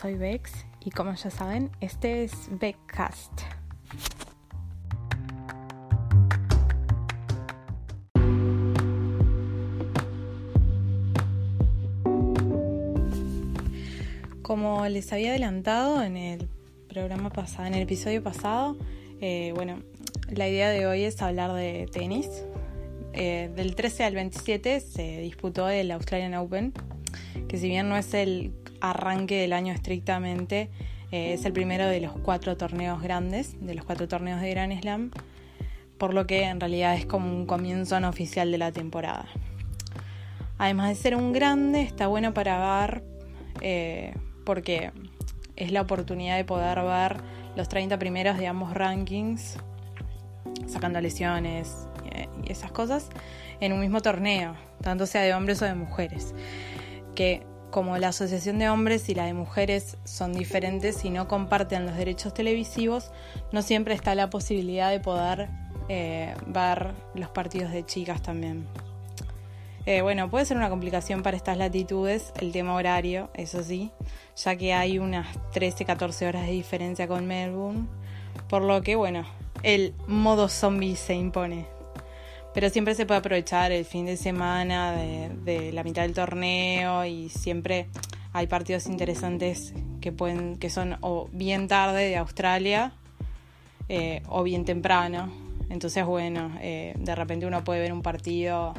Soy Bex y como ya saben, este es Beckcast. Como les había adelantado en el programa pasado, en el episodio pasado, eh, bueno, la idea de hoy es hablar de tenis. Eh, del 13 al 27 se disputó el Australian Open, que si bien no es el arranque del año estrictamente, eh, es el primero de los cuatro torneos grandes, de los cuatro torneos de Grand Slam, por lo que en realidad es como un comienzo no oficial de la temporada. Además de ser un grande, está bueno para ver, eh, porque es la oportunidad de poder ver los 30 primeros de ambos rankings, sacando lesiones eh, y esas cosas, en un mismo torneo, tanto sea de hombres o de mujeres. Que como la Asociación de Hombres y la de Mujeres son diferentes y no comparten los derechos televisivos, no siempre está la posibilidad de poder eh, ver los partidos de chicas también. Eh, bueno, puede ser una complicación para estas latitudes el tema horario, eso sí, ya que hay unas 13-14 horas de diferencia con Melbourne, por lo que, bueno, el modo zombie se impone pero siempre se puede aprovechar el fin de semana de, la mitad del torneo y siempre hay partidos interesantes que pueden que son o bien tarde de Australia eh, o bien temprano. Entonces bueno eh, de repente uno puede ver un partido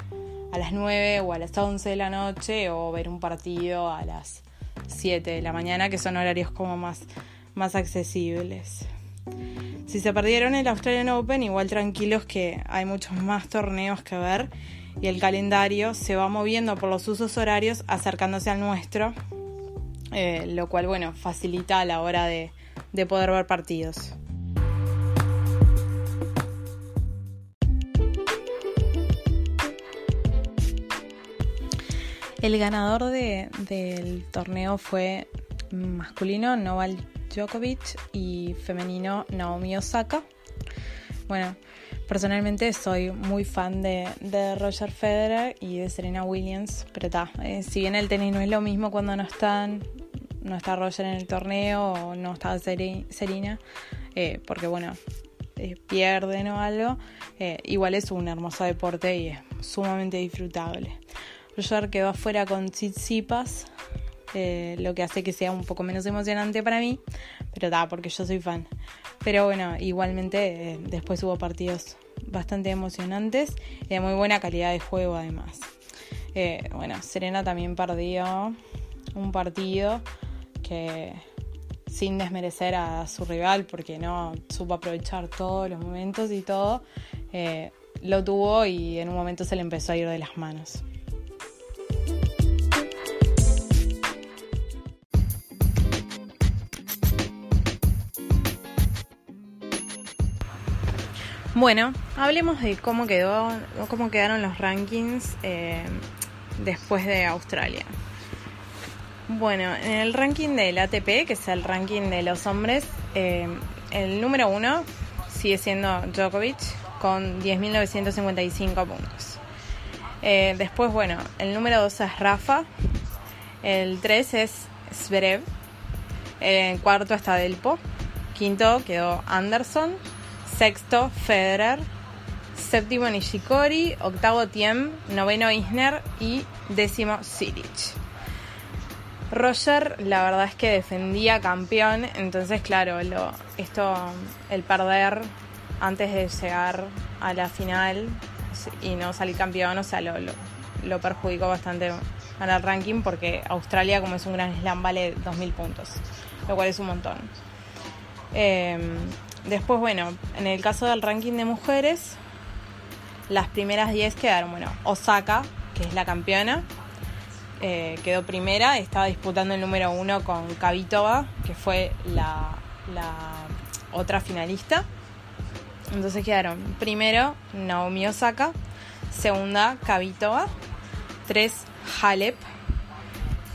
a las 9 o a las 11 de la noche o ver un partido a las 7 de la mañana que son horarios como más más accesibles si se perdieron el Australian Open, igual tranquilos que hay muchos más torneos que ver y el calendario se va moviendo por los usos horarios acercándose al nuestro, eh, lo cual, bueno, facilita a la hora de, de poder ver partidos. El ganador de, del torneo fue masculino Novak Djokovic y femenino Naomi Osaka. Bueno, personalmente soy muy fan de, Roger Federer y de Serena Williams, pero está, eh, si bien el tenis no es lo mismo cuando no están, no está Roger en el torneo o no está Serena, eh, porque bueno, eh, pierden o algo, igual es un hermoso deporte y es sumamente disfrutable. Roger quedó afuera con Tsitsipas, eh, lo que hace que sea un poco menos emocionante para mí, pero da, porque yo soy fan. Pero bueno, igualmente eh, después hubo partidos bastante emocionantes y de muy buena calidad de juego además. Eh, bueno, Serena también perdió un partido que sin desmerecer a su rival porque no supo aprovechar todos los momentos y todo, lo tuvo y en un momento se le empezó a ir de las manos. Bueno, hablemos de cómo quedó, cómo quedaron los rankings eh, después de Australia. Bueno, en el ranking del ATP, que es el ranking de los hombres, eh, el número uno sigue siendo Djokovic con 10.955 puntos. Eh, después, bueno, el número dos es Rafa, el 3 es Zverev, el cuarto está Delpo, quinto quedó Anderson sexto Federer, séptimo Nishikori, octavo Tiem, noveno Isner. Y décimo Silic. Roger, la verdad es que defendía campeón, entonces claro, esto, el perder antes de llegar a la final y no salir campeón, o sea, lo, perjudicó bastante en el ranking porque Australia, como es un gran slam, vale 2.000 puntos, lo cual es un montón. Em, Después, bueno, en el caso del ranking de mujeres, las primeras 10 quedaron, bueno, Osaka, que es la campeona, eh, quedó primera, estaba disputando el número uno con Kavitova, que fue la, otra finalista. Entonces quedaron primero Naomi Osaka, segunda Kavitova, tres Halep,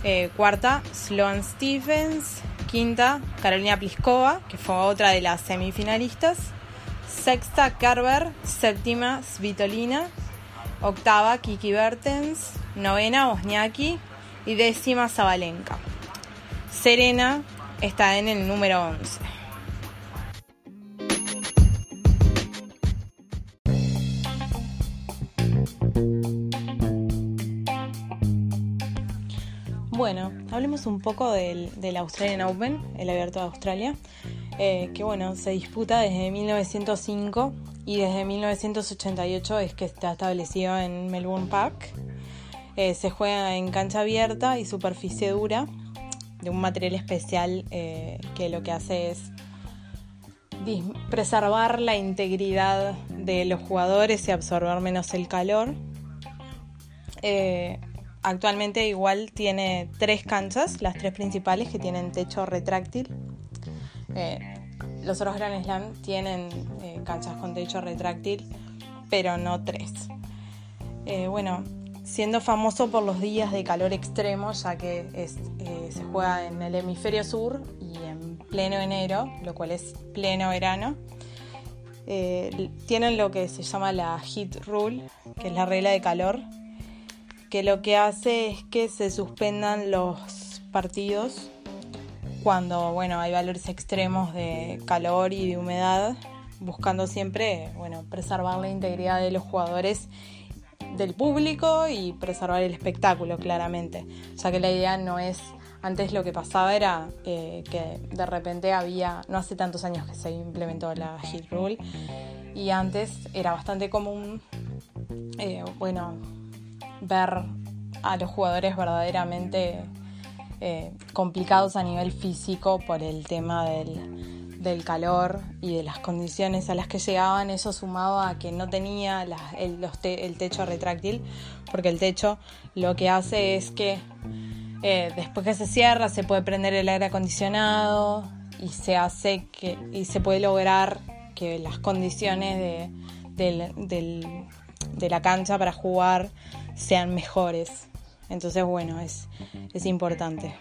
eh, cuarta Sloan Stephens, quinta Carolina Pliskova, que fue otra de las semifinalistas, sexta Carver, séptima Svitolina, octava Kiki Bertens, novena Bosniaki y décima Zabalenka. Serena está en el número 11. Un poco del, Australian Open, el abierto de Australia, eh, que bueno, se disputa desde 1905 y desde 1988 es que está establecido en Melbourne Park. Eh, se juega en cancha abierta y superficie dura, de un material especial eh, que lo que hace es preservar la integridad de los jugadores y absorber menos el calor actualmente igual tiene tres canchas, las tres principales que tienen techo retráctil. Eh, los otros Grand Slam tienen eh, canchas con techo retráctil, pero no tres. Eh, bueno, siendo famoso por los días de calor extremo, ya que se juega en el hemisferio sur y en pleno enero, lo cual es pleno verano. tienen lo que se llama la heat rule, que es la regla de calor, que lo que hace es que se suspendan los partidos cuando bueno, hay valores extremos de calor y de humedad, buscando siempre bueno, preservar la integridad de los jugadores del público y preservar el espectáculo claramente, ya que la idea no es antes lo que pasaba era eh, que de repente había, no hace tantos años que se implementó la Hit Rule, y antes era bastante común, eh, bueno, ver a los jugadores verdaderamente eh, complicados a nivel físico por el tema del, calor y de las condiciones a las que llegaban, eso sumado a que no tenía el, techo retráctil, porque el techo lo que hace es que eh, después que se cierra se puede prender el aire acondicionado y se hace que y se puede lograr que las condiciones de la cancha para jugar sean mejores. Entonces, bueno, es, es importante.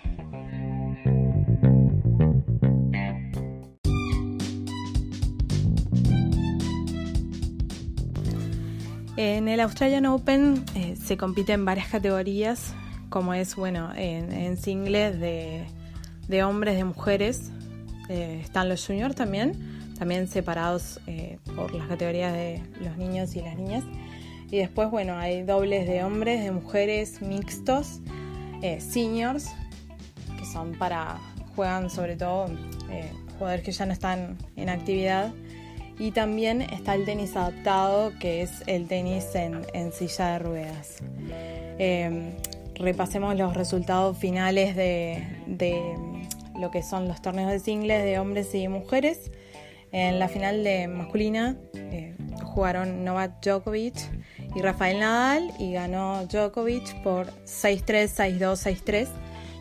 En el Australian Open eh, se compite en varias categorías, como es, bueno, en, singles de, de, hombres, de mujeres. Eh, están los juniors también, también separados eh, por las categorías de los niños y las niñas. Y después, bueno, hay dobles de hombres, de mujeres, mixtos, eh, seniors, que son para, juegan sobre todo eh, jugadores que ya no están en actividad. Y también está el tenis adaptado, que es el tenis en, silla de ruedas. Em, repasemos los resultados finales de, de, lo que son los torneos de singles de hombres y mujeres. En la final de masculina eh, jugaron Novak Djokovic y Rafael Nadal y ganó Djokovic por 6-3, 6-2, 6-3.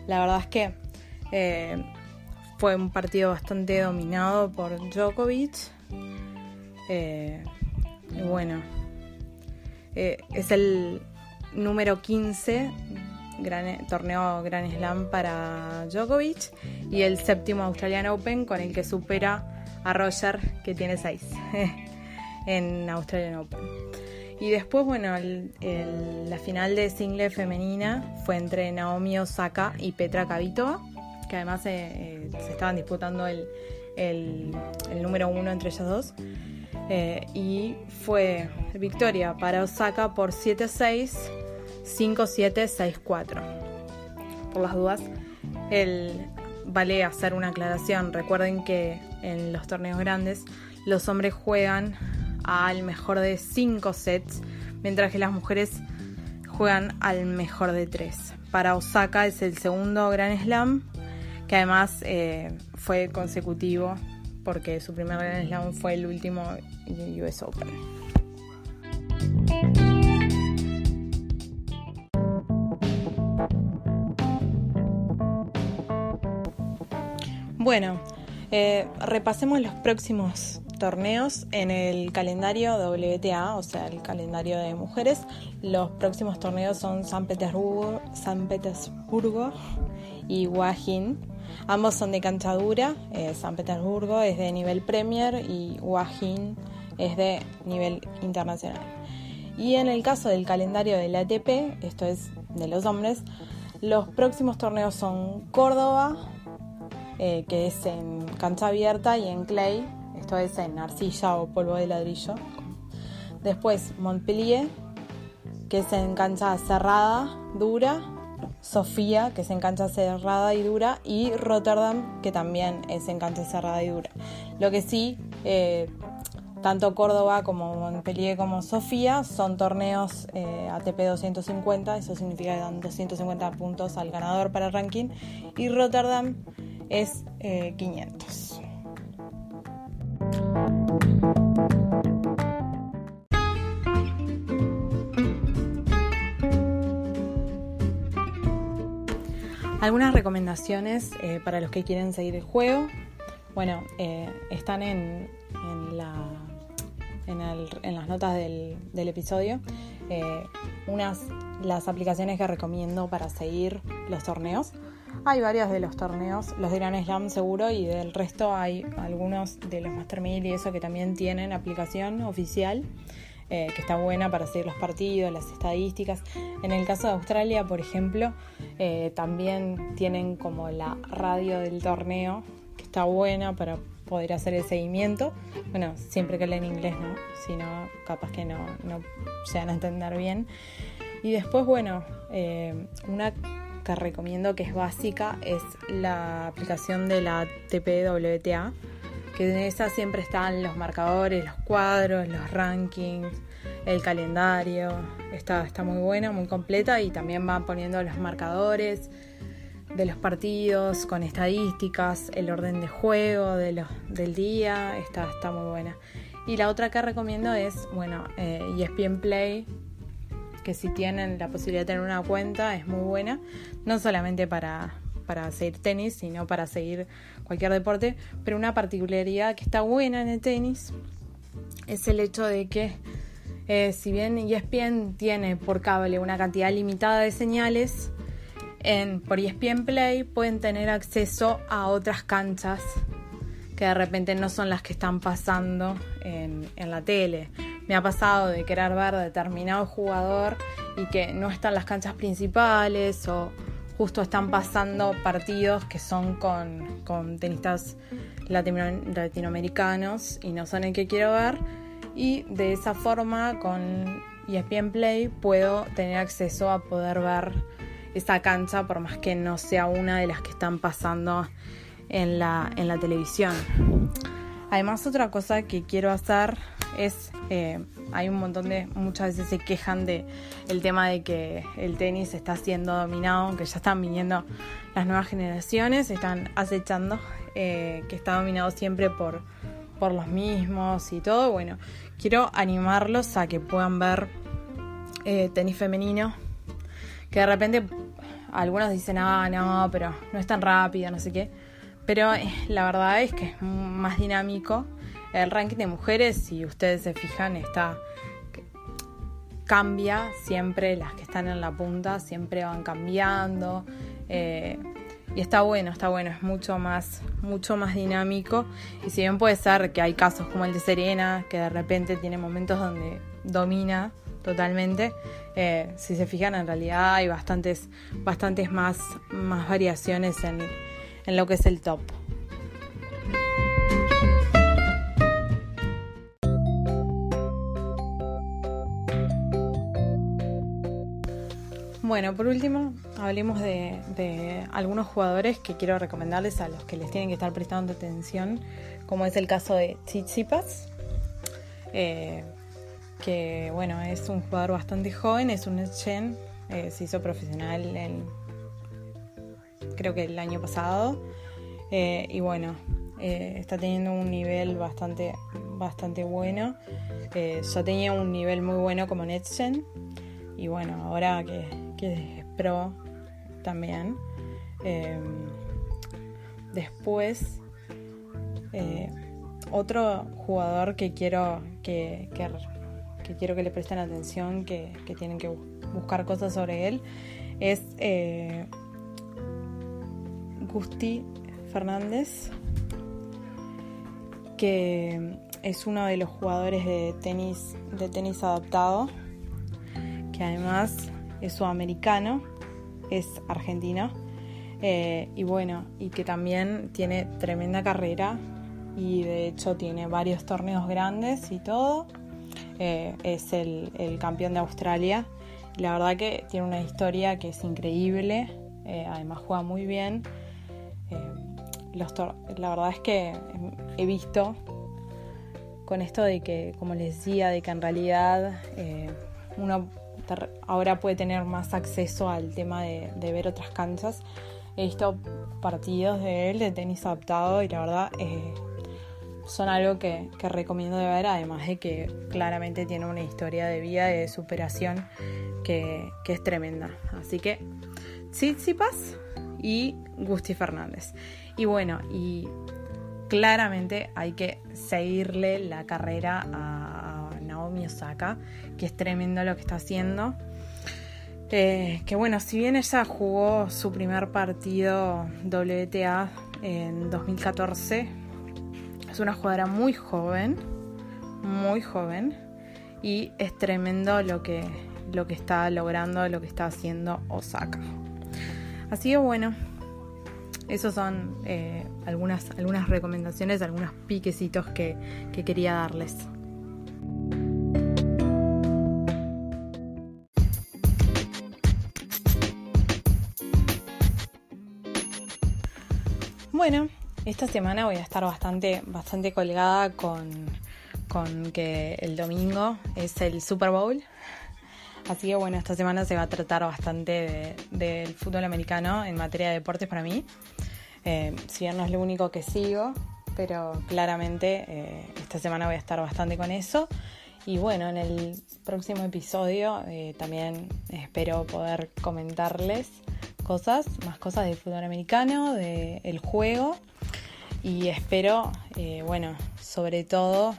La verdad es que eh, fue un partido bastante dominado por Djokovic. Eh, bueno, eh, es el número 15 gran, torneo Grand Slam para Djokovic y el séptimo Australian Open con el que supera a Roger que tiene 6 en Australian Open. Y después, bueno, la final de single femenina fue entre Naomi Osaka y Petra Kvitova, que además eh, eh, se estaban disputando el, número uno entre ellas dos. Eh, y fue victoria para Osaka por 7-6, 5-7, 6-4. Por las dudas, el, vale hacer una aclaración. Recuerden que en los torneos grandes los hombres juegan al mejor de 5 sets, mientras que las mujeres juegan al mejor de 3. Para Osaka es el segundo Grand Slam, que además eh, fue consecutivo, porque su primer Grand Slam fue el último US Open. Bueno, eh, repasemos los próximos torneos en el calendario WTA, o sea, el calendario de mujeres. Los próximos torneos son San Petersburgo, San Petersburgo y Wajin. Ambos son de cancha dura. Eh, San Petersburgo es de nivel Premier y Wajin es de nivel internacional. Y en el caso del calendario del ATP, esto es de los hombres, los próximos torneos son Córdoba, eh, que es en cancha abierta, y en clay, esto es en arcilla o polvo de ladrillo. Después Montpellier, que es en cancha cerrada, dura. Sofía, que es en cancha cerrada y dura. Y Rotterdam, que también es en cancha cerrada y dura. Lo que sí, eh, tanto Córdoba como Montpellier como Sofía son torneos eh, ATP 250, eso significa que dan 250 puntos al ganador para el ranking. Y Rotterdam es 500. Algunas recomendaciones eh, para los que quieren seguir el juego. Bueno, eh, están en, las notas del, episodio. unas las aplicaciones que recomiendo para seguir los torneos. Hay varios de los torneos, los de Grand Slam seguro, y del resto hay algunos de los Master 1000 y eso que también tienen aplicación oficial. Eh, que está buena para seguir los partidos, las estadísticas. En el caso de Australia, por ejemplo, eh, también tienen como la radio del torneo, que está buena para poder hacer el seguimiento. Bueno, siempre que leen inglés, ¿no? Si no, capaz que no, no se van a entender bien. Y después, bueno, eh, una que recomiendo que es básica es la aplicación de la TPWTA, que en esa siempre están los marcadores, los cuadros, los rankings, el calendario. Está, está muy buena, muy completa y también van poniendo los marcadores de los partidos con estadísticas, el orden de juego del día. Está, está muy buena. Y la otra que recomiendo es, bueno, eh, ESPN Play, que si tienen la posibilidad de tener una cuenta es muy buena, no solamente para, para seguir tenis, sino para seguir cualquier deporte, pero una particularidad que está buena en el tenis es el hecho de que eh, si bien ESPN tiene por cable una cantidad limitada de señales, en, por ESPN Play pueden tener acceso a otras canchas que de repente no son las que están pasando en, en la tele. Me ha pasado de querer ver determinado jugador y que no están las canchas principales o justo están pasando partidos que son con, tenistas latinoamericanos y no son el que quiero ver. Y de esa forma con ESPN Play puedo tener acceso a poder ver esa cancha por más que no sea una de las que están pasando en la, en la televisión. Además otra cosa que quiero hacer es, eh, hay un montón de, muchas veces se quejan de el tema de que el tenis está siendo dominado, que ya están viniendo las nuevas generaciones, están acechando, eh, que está dominado siempre por, por los mismos y todo. Bueno, quiero animarlos a que puedan ver eh, tenis femenino, que de repente algunos dicen, ah, no, pero no es tan rápido, no sé qué. Pero la verdad es que es más dinámico el ranking de mujeres, si ustedes se fijan, está cambia siempre, las que están en la punta siempre van cambiando. Eh, y está bueno, está bueno, es mucho más, mucho más dinámico. Y si bien puede ser que hay casos como el de Serena, que de repente tiene momentos donde domina totalmente, eh, si se fijan en realidad hay bastantes, bastantes más, más variaciones en, en lo que es el top. Bueno, por último, hablemos de, algunos jugadores que quiero recomendarles a los que les tienen que estar prestando atención, como es el caso de Tsitsipas, eh, que bueno, es un jugador bastante joven, es un Chen, eh, se hizo profesional el, creo que el año pasado, eh, y bueno, está teniendo un nivel bastante, bastante bueno. yo tenía un nivel muy bueno como Netchen, y bueno, ahora que que es pro también. Em, después, eh, otro jugador que quiero que, quiero que le presten atención, que, tienen que buscar cosas sobre él, es eh, Gusti Fernández, que es uno de los jugadores de tenis, de tenis adaptado, que además es sudamericano, es argentino, eh, y bueno, y que también tiene tremenda carrera y de hecho tiene varios torneos grandes y todo. Eh, es el, campeón de Australia. La verdad que tiene una historia que es increíble, eh, además juega muy bien. la verdad es que he visto con esto de que, como les decía, de que en realidad eh, ahora puede tener más acceso al tema de, ver otras canchas. He visto partidos de él de tenis adaptado y la verdad eh, son algo que, recomiendo ver, además de que claramente tiene una historia de vida, de superación que, que es tremenda. Así que Tsitsipas y Gusti Fernández. Y bueno, y claramente hay que seguirle la carrera a Naomi Osaka, que es tremendo lo que está haciendo. Eh, que bueno, si bien ella jugó su primer partido WTA en 2014, es una jugadora muy joven, muy joven, y es tremendo lo que, lo que está logrando, lo que está haciendo Osaka. Así que bueno, esos son eh, algunas, algunas recomendaciones, algunos piquecitos que, quería darles. Bueno, esta semana voy a estar bastante, bastante colgada con, que el domingo es el Super Bowl. Así que bueno, esta semana se va a tratar bastante del fútbol americano en materia de deportes para mí. Eh, si bien no es lo único que sigo, pero claramente eh, esta semana voy a estar bastante con eso. Y bueno, en el próximo episodio eh, también espero poder comentarles cosas, más cosas del fútbol americano, del juego. Y espero, bueno, sobre todo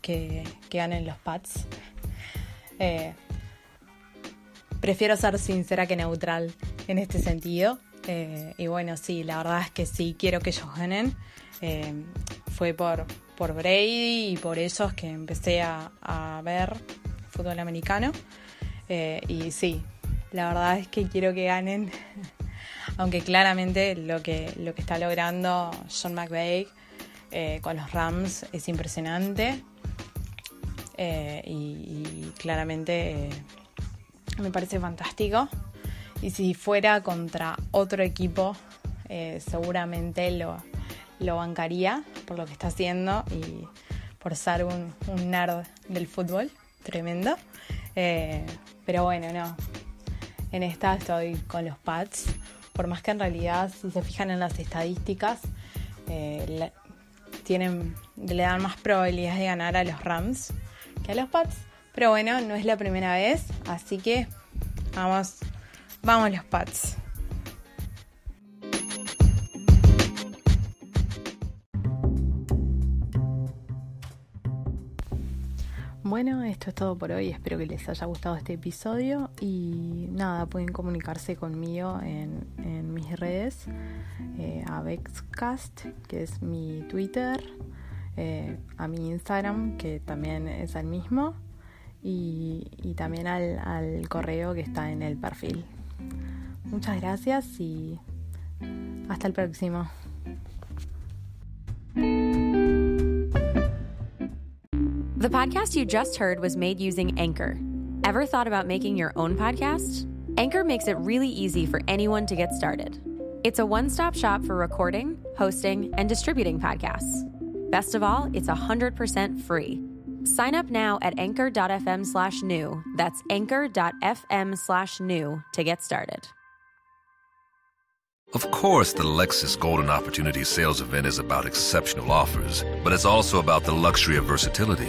que, ganen los Pats. prefiero ser sincera que neutral en este sentido. Eh, y bueno, sí, la verdad es que sí, quiero que ellos ganen. Eh, fue por, por Brady y por ellos que empecé a, ver fútbol americano. Eh, y sí, la verdad es que quiero que ganen. Aunque claramente lo que, lo que está logrando John McVeigh con los Rams es impresionante. y, y, claramente me parece fantástico. Y si fuera contra otro equipo, eh, seguramente lo, lo, bancaría por lo que está haciendo y por ser un, nerd del fútbol, tremendo. Eh, pero bueno, no. En esta estoy con los Pats. Por más que en realidad, si se fijan en las estadísticas, eh, tienen, le dan más probabilidades de ganar a los Rams que a los Pats. Pero bueno, no es la primera vez, así que vamos Vamos los Pats. Bueno, esto es todo por hoy. Espero que les haya gustado este episodio. Y nada, pueden comunicarse conmigo en, mis redes. Eh, a que es mi Twitter. Eh, a mi Instagram, que también es el mismo. Y, también al correo que está en el perfil. Muchas gracias y hasta el próximo. The podcast you just heard was made using Anchor. Ever thought about making your own podcast? Anchor makes it really easy for anyone to get started. It's a one stop shop for recording, hosting, and distributing podcasts. Best of all, it's 100% free. Sign up now at anchor.fm slash new. That's anchor.fm slash new to get started. Of course, the Lexus Golden Opportunity Sales Event is about exceptional offers, but it's also about the luxury of versatility